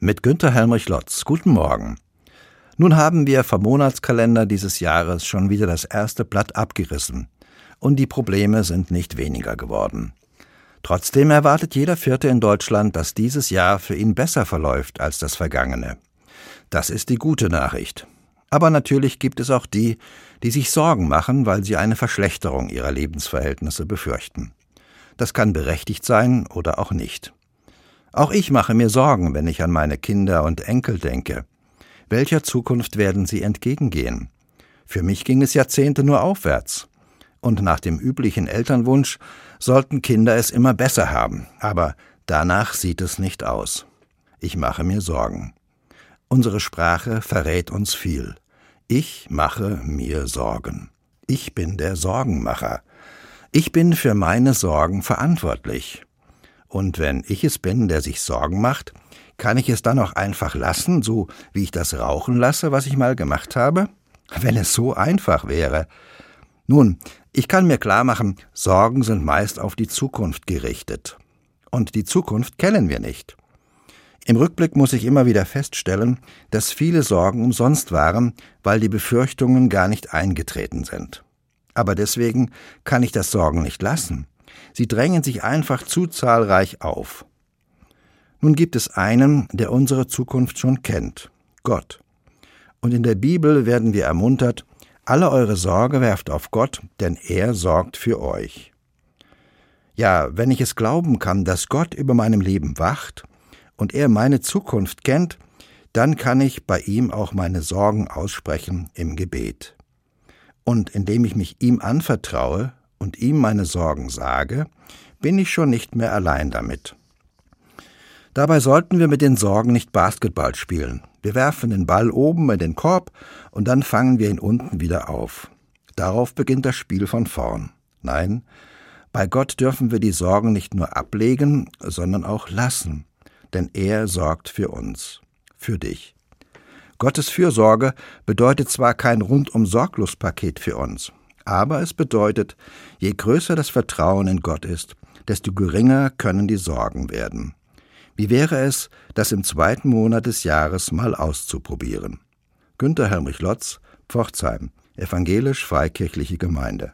mit Günter Helmrich Lotz. Guten Morgen. Nun haben wir vom Monatskalender dieses Jahres schon wieder das erste Blatt abgerissen. Und die Probleme sind nicht weniger geworden. Trotzdem erwartet jeder Vierte in Deutschland, dass dieses Jahr für ihn besser verläuft als das vergangene. Das ist die gute Nachricht. Aber natürlich gibt es auch die, die sich Sorgen machen, weil sie eine Verschlechterung ihrer Lebensverhältnisse befürchten. Das kann berechtigt sein oder auch nicht. Auch ich mache mir Sorgen, wenn ich an meine Kinder und Enkel denke. Welcher Zukunft werden sie entgegengehen? Für mich ging es Jahrzehnte nur aufwärts. Und nach dem üblichen Elternwunsch sollten Kinder es immer besser haben, aber danach sieht es nicht aus. Ich mache mir Sorgen. Unsere Sprache verrät uns viel. Ich mache mir Sorgen. Ich bin der Sorgenmacher. Ich bin für meine Sorgen verantwortlich. Und wenn ich es bin, der sich Sorgen macht, kann ich es dann auch einfach lassen, so wie ich das Rauchen lasse, was ich mal gemacht habe? Wenn es so einfach wäre. Nun, ich kann mir klar machen, Sorgen sind meist auf die Zukunft gerichtet. Und die Zukunft kennen wir nicht. Im Rückblick muss ich immer wieder feststellen, dass viele Sorgen umsonst waren, weil die Befürchtungen gar nicht eingetreten sind. Aber deswegen kann ich das Sorgen nicht lassen. Sie drängen sich einfach zu zahlreich auf. Nun gibt es einen, der unsere Zukunft schon kennt, Gott. Und in der Bibel werden wir ermuntert, alle eure Sorge werft auf Gott, denn er sorgt für euch. Ja, wenn ich es glauben kann, dass Gott über meinem Leben wacht und er meine Zukunft kennt, dann kann ich bei ihm auch meine Sorgen aussprechen im Gebet. Und indem ich mich ihm anvertraue, und ihm meine Sorgen sage, bin ich schon nicht mehr allein damit. Dabei sollten wir mit den Sorgen nicht Basketball spielen. Wir werfen den Ball oben in den Korb und dann fangen wir ihn unten wieder auf. Darauf beginnt das Spiel von vorn. Nein, bei Gott dürfen wir die Sorgen nicht nur ablegen, sondern auch lassen, denn er sorgt für uns, für dich. Gottes Fürsorge bedeutet zwar kein rundum sorglos Paket für uns, aber es bedeutet, je größer das Vertrauen in Gott ist, desto geringer können die Sorgen werden. Wie wäre es, das im zweiten Monat des Jahres mal auszuprobieren? Günter Helmrich Lotz, Pforzheim, Evangelisch-Freikirchliche Gemeinde.